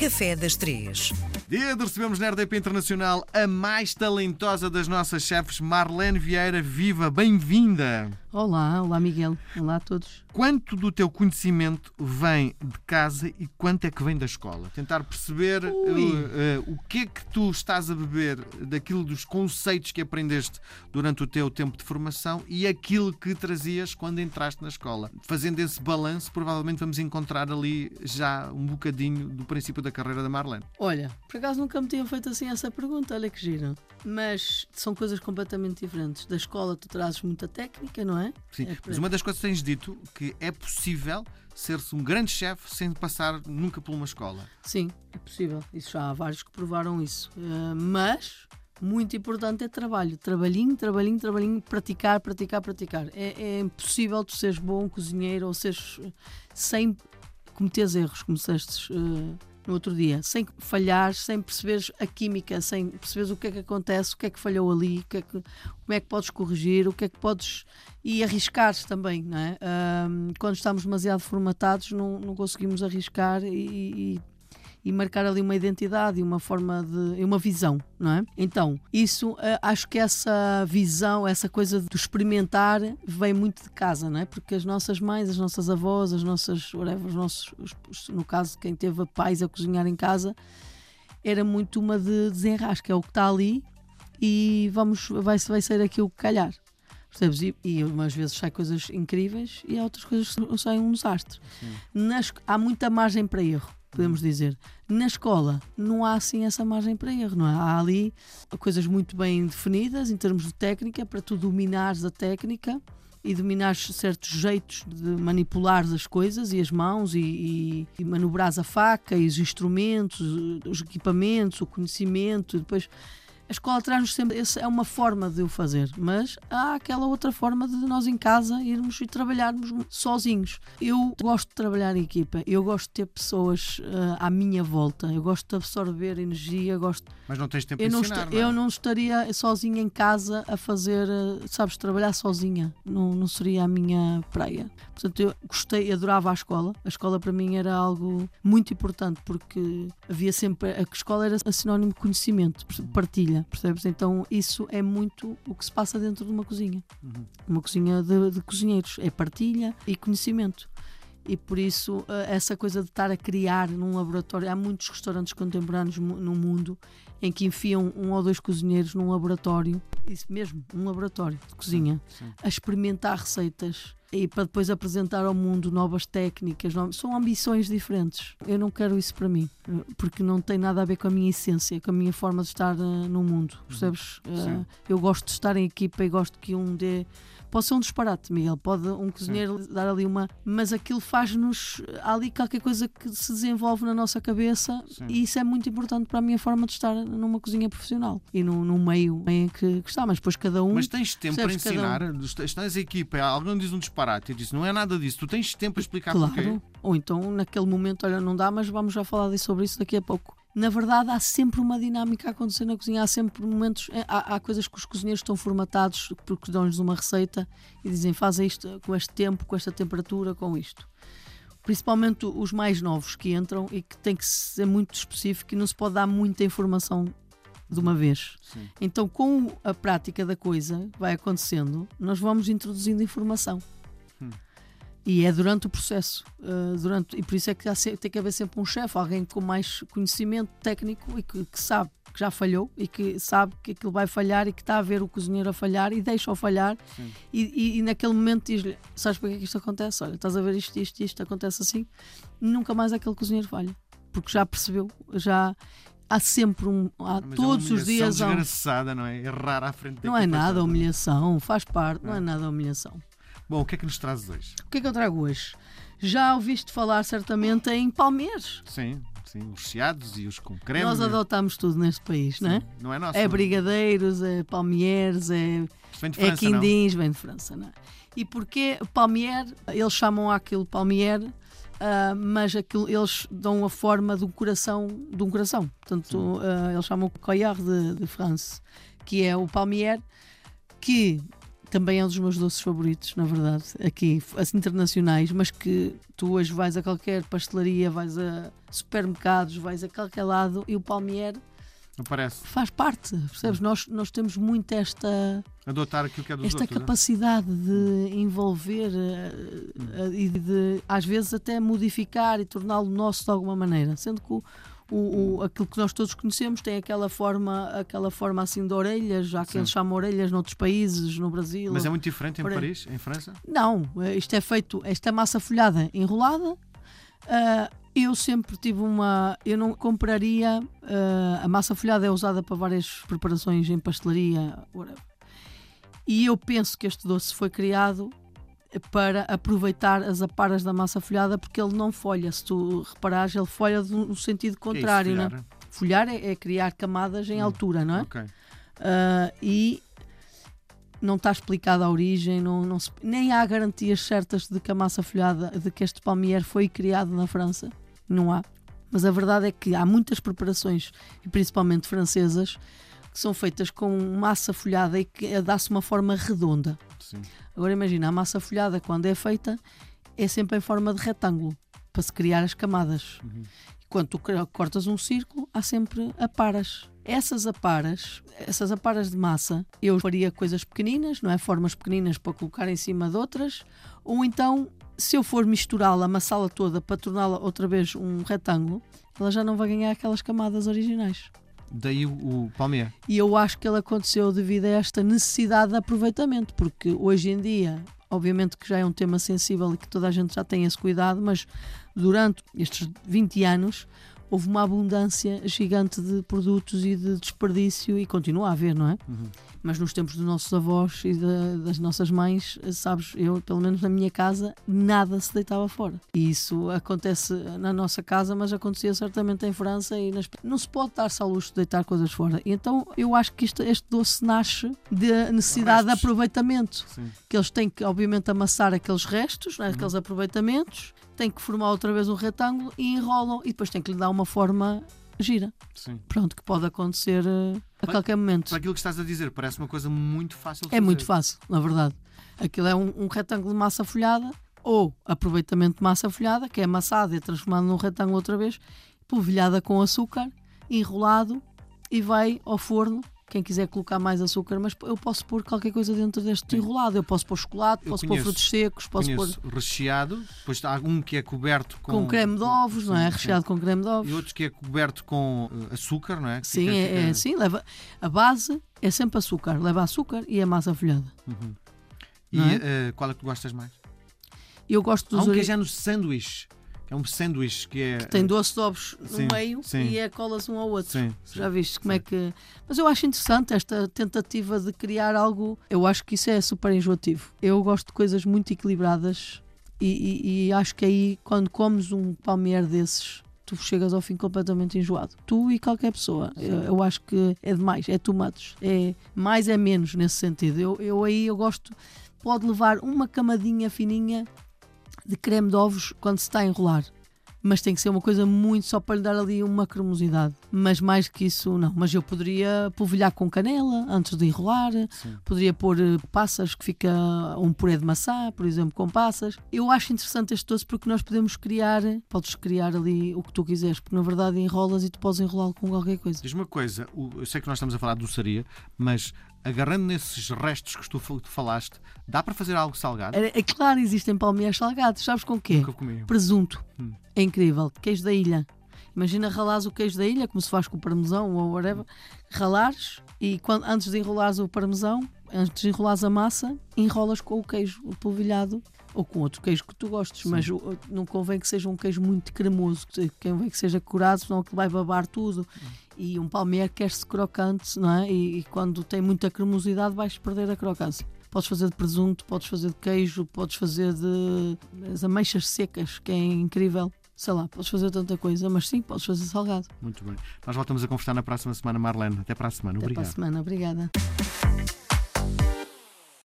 Café das Três. Dia de recebemos na RDP Internacional a mais talentosa das nossas chefes, Marlene Vieira. Viva, bem-vinda! Olá, olá Miguel, olá a todos. Quanto do teu conhecimento vem de casa e quanto é que vem da escola? Tentar perceber uh, uh, o que é que tu estás a beber daquilo dos conceitos que aprendeste durante o teu tempo de formação e aquilo que trazias quando entraste na escola. Fazendo esse balanço, provavelmente vamos encontrar ali já um bocadinho do princípio da carreira da Marlene. Olha, por acaso nunca me tinha feito assim essa pergunta, olha que gira. Mas são coisas completamente diferentes. Da escola tu trazes muita técnica, não é? Sim, é mas uma das coisas que tens dito que é possível ser-se um grande chefe sem passar nunca por uma escola. Sim, é possível. Isso já há vários que provaram isso. Uh, mas muito importante é trabalho. Trabalhinho, trabalhinho, trabalhinho, praticar, praticar, praticar. É, é impossível tu seres bom cozinheiro ou seres sem cometer erros, como disseste uh, no outro dia, sem falhar, sem perceberes a química, sem perceberes o que é que acontece, o que é que falhou ali, que é que, como é que podes corrigir, o que é que podes. e arriscar também, não é? Uh, quando estamos demasiado formatados, não, não conseguimos arriscar e, e e marcar ali uma identidade e uma forma de. uma visão, não é? Então, isso, eh, acho que essa visão, essa coisa do experimentar vem muito de casa, não é? Porque as nossas mães, as nossas avós, as nossas. whatever, os nossos. no caso, quem teve pais a cozinhar em casa, era muito uma de desenrasque, é o que está ali e vamos, vai, vai ser aquilo que calhar. Percebes? E, e umas vezes saem coisas incríveis e há outras coisas que saem um desastre. Nas, há muita margem para erro podemos dizer. Na escola não há assim essa margem para erro, não é? Há ali coisas muito bem definidas em termos de técnica, para tu dominares a técnica e dominares certos jeitos de manipular as coisas e as mãos e, e, e manobrar a faca e os instrumentos, os equipamentos, o conhecimento, e depois a escola traz-nos sempre. Essa é uma forma de o fazer, mas há aquela outra forma de nós em casa irmos e trabalharmos sozinhos. Eu gosto de trabalhar em equipa, eu gosto de ter pessoas uh, à minha volta, eu gosto de absorver energia, gosto. Mas não tens tempo eu não ensinar, não é? Eu não estaria sozinha em casa a fazer, uh, sabes, trabalhar sozinha. Não, não seria a minha praia. Portanto, eu gostei, adorava a escola. A escola para mim era algo muito importante porque havia sempre. A escola era sinónimo de conhecimento, partilha, percebes? Então isso é muito o que se passa dentro de uma cozinha. Uma cozinha de, de cozinheiros. É partilha e conhecimento. E por isso, eh, essa coisa de estar a criar num laboratório. Há muitos restaurantes contemporâneos no mundo em que enfiam um ou dois cozinheiros num laboratório, isso mesmo, um laboratório de cozinha, a experimentar receitas e para depois apresentar ao mundo novas técnicas. no- São ambições diferentes. Eu não quero isso para mim, porque não tem nada a ver com a minha essência, com a minha forma de estar eh, no mundo. Percebes? Eh, Sim. eu gosto de estar em equipa e gosto que um dê. Pode ser um disparate, Miguel. Pode um cozinheiro dar ali uma. Mas aquilo faz-nos. Há ali qualquer coisa que se desenvolve na nossa cabeça Sim. e isso é muito importante para a minha forma de estar numa cozinha profissional e num, num meio em que, que está. Mas depois cada um. Mas tens tempo para percebes, um. ensinar, estás a equipa, alguém diz um disparate e diz não é nada disso, tu tens tempo para explicar Claro. porquê. Ou então, naquele momento, olha, não dá, mas vamos já falar sobre isso daqui a pouco. Na verdade, há sempre uma dinâmica a acontecer na cozinha. Há sempre momentos. é, Há, há coisas que os cozinheiros estão formatados porque dão-lhes uma receita e dizem faz isto com este tempo, com esta temperatura, com isto. Principalmente os mais novos que entram e que tem que ser muito específico e não se pode dar muita informação de uma vez. Sim. Então, com a prática da coisa que vai acontecendo, nós vamos introduzindo informação. E é durante o processo. uh, durante, e por isso é que se- tem que haver sempre um chefe, alguém com mais conhecimento técnico e que, que sabe que já falhou e que sabe que aquilo vai falhar e que está a ver o cozinheiro a falhar e deixa-o falhar. E, e- e naquele momento diz-lhe: Sabes porque é que isto acontece? Olha, estás a ver isto, isto, isto acontece assim. E nunca mais aquele cozinheiro falha, porque já percebeu, já. Há sempre um. Há Mas todos é os dias um desgraçada, não é? Errar à frente não é nada humilhação, faz parte, não É. é nada humilhação. Bom, o que é que nos trazes hoje? O que é que eu trago hoje? Já ouviste falar certamente em palmeiros. Sim, sim, os chiados e os com creme. Nós adotamos tudo neste país, não é? Sim, Não é nosso. É não. brigadeiros, é palmeiros, é, é não? quindins, vem de França, não é? E porquê palmier? Eles chamam aquilo palmier, ah, mas aquilo, eles dão a forma de um coração, de um coração. Portanto, ah, eles chamam o collar de, de France, que é o palmier, que também é um dos meus doces favoritos, na verdade, aqui, assim, internacionais, mas que tu hoje vais a qualquer pastelaria, vais a supermercados, vais a qualquer lado e o palmier Aparece. faz parte, percebes? Nós, nós temos muito esta, Adotar aquilo que é dos esta outros. é? capacidade de envolver eh, eh, e de, às vezes, até modificar e torná-lo nosso de alguma maneira. Sendo que o, o, o- aquilo que nós todos conhecemos tem aquela forma, aquela forma assim de orelhas, já que Sim. eles chamam orelhas noutros países, no Brasil. Mas é muito diferente em Por. Paris, em França? Não, eh, isto é feito, esta massa folhada enrolada. ah, eu sempre tive uma. Eu não compraria. ah, a massa folhada é usada para várias preparações em pastelaria. whatever. E eu penso que este doce foi criado para aproveitar as aparas da massa folhada porque ele não folha. Se tu reparares, ele folha no sentido contrário. é né? isso, Folhar é, é criar camadas em Hum, altura, não é? Ok. Ah, e não está explicada a origem, não, não se- nem há garantias certas de que a massa folhada, de que este palmier foi criado na França. Não há. Mas a verdade é que há muitas preparações, e principalmente francesas, que são feitas com massa folhada e que dá-se uma forma redonda. Sim. Agora imagina, a massa folhada, quando é feita, é sempre em forma de retângulo, para se criar as camadas. Uhum. Quando tu cortas um círculo, há sempre aparas. Essas aparas, essas aparas de massa, eu faria coisas pequeninas, não é? Formas pequeninas para colocar em cima de outras, ou então, se eu for misturá-la, amassá-la toda para torná-la outra vez um retângulo, ela já não vai ganhar aquelas camadas originais. Daí o, o palmier. E eu acho que ele aconteceu devido a esta necessidade de aproveitamento, porque hoje em dia, obviamente que já é um tema sensível e que toda a gente já tem esse cuidado, mas durante estes 20 anos houve uma abundância gigante de produtos e de desperdício e continua a haver, não é? Uhum. Mas nos tempos dos nossos avós e da- das nossas mães, sabes, eu, pelo menos na minha casa, nada se deitava fora. E isso acontece na nossa casa, mas acontecia certamente em França e nas... não se pode dar-se ao luxo de deitar coisas fora. E então eu acho que isto- este doce nasce da necessidade de Restos. aproveitamento. Sim. Que eles têm que, obviamente, amassar aqueles restos, né, aqueles aproveitamentos, têm que formar outra vez um retângulo e enrolam e depois têm que lhe dar uma forma gira. Sim. Pronto, que pode acontecer eh, a qualquer momento. Para aquilo que estás a dizer, parece uma coisa muito fácil de É muito fazer. fácil, na verdade. Aquilo é um, um retângulo de massa folhada ou aproveitamento de massa folhada, que é amassada e transformada num retângulo outra vez, polvilhada com açúcar, enrolado e vai ao forno. Quem quiser colocar mais açúcar, mas eu posso pôr qualquer coisa dentro deste Sim. enrolado. Eu posso pôr chocolate, Eu posso conheço- pôr frutos secos, posso pôr recheado, depois há um que é coberto com, com, creme de ovos, não é? Sim, sim. Recheado com creme de ovos. E outro que é coberto com eh, açúcar, não é? Que Sim, é, é fica- assim, leva a base é sempre açúcar, leva açúcar e a massa folhada. Uhum. E é? eh, qual é que tu gostas mais? Eu gosto Há dos um que é já no sanduíche. É um sanduíche que é. tem doce de ovos Sim, no meio sim. e é cola-se um ao outro. Sim. Já viste como é que. Mas eu acho interessante esta tentativa de criar algo. Eu acho que isso é super enjoativo. Eu gosto de coisas muito equilibradas e, e- e acho que aí, quando comes um palmier desses, tu chegas ao fim completamente enjoado. Tu e qualquer pessoa. Eu, eu acho que é demais, é much. É, mais é menos nesse sentido. Eu, eu aí eu gosto. Pode levar uma camadinha fininha de creme de ovos quando se está a enrolar mas tem que ser uma coisa muito só para lhe dar ali uma cremosidade. Mas mais que isso, não. Mas eu poderia polvilhar com canela antes de enrolar, Sim. poderia pôr eh, passas que fica um puré de maçã, por exemplo, com passas. Eu acho interessante este doce porque nós podemos criar, podes criar ali o que tu quiseres, porque na verdade enrolas e tu podes enrolá-lo com qualquer coisa. Diz-me uma coisa, eu sei que nós estamos a falar de doçaria, mas agarrando nesses restos que tu, fa- tu falaste, dá para fazer algo salgado? É, é claro, existem palmeiras salgados, sabes com o quê? Nunca comi. Presunto. Hum. É incrível. Queijo da ilha. Imagina ralares o queijo da ilha, como se faz com o parmesão ou whatever. Ralares e quando, antes de enrolares o parmesão, antes de enrolares a massa, enrolas com o queijo polvilhado ou com outro queijo que tu gostes. Sim. Mas não convém que seja um queijo muito cremoso, convém que seja curado, senão que vai babar tudo. E um palmier quer-se crocante, não é? E, e quando tem muita cremosidade vais perder a crocância. Podes fazer de presunto, podes fazer de queijo, podes fazer de as ameixas secas, que é incrível. Sei lá, podes fazer tanta coisa, mas sim, podes fazer salgado. Muito bem. Nós voltamos a conversar na próxima semana, Marlene. Até para a semana. Até Obrigado. para a semana. Obrigada.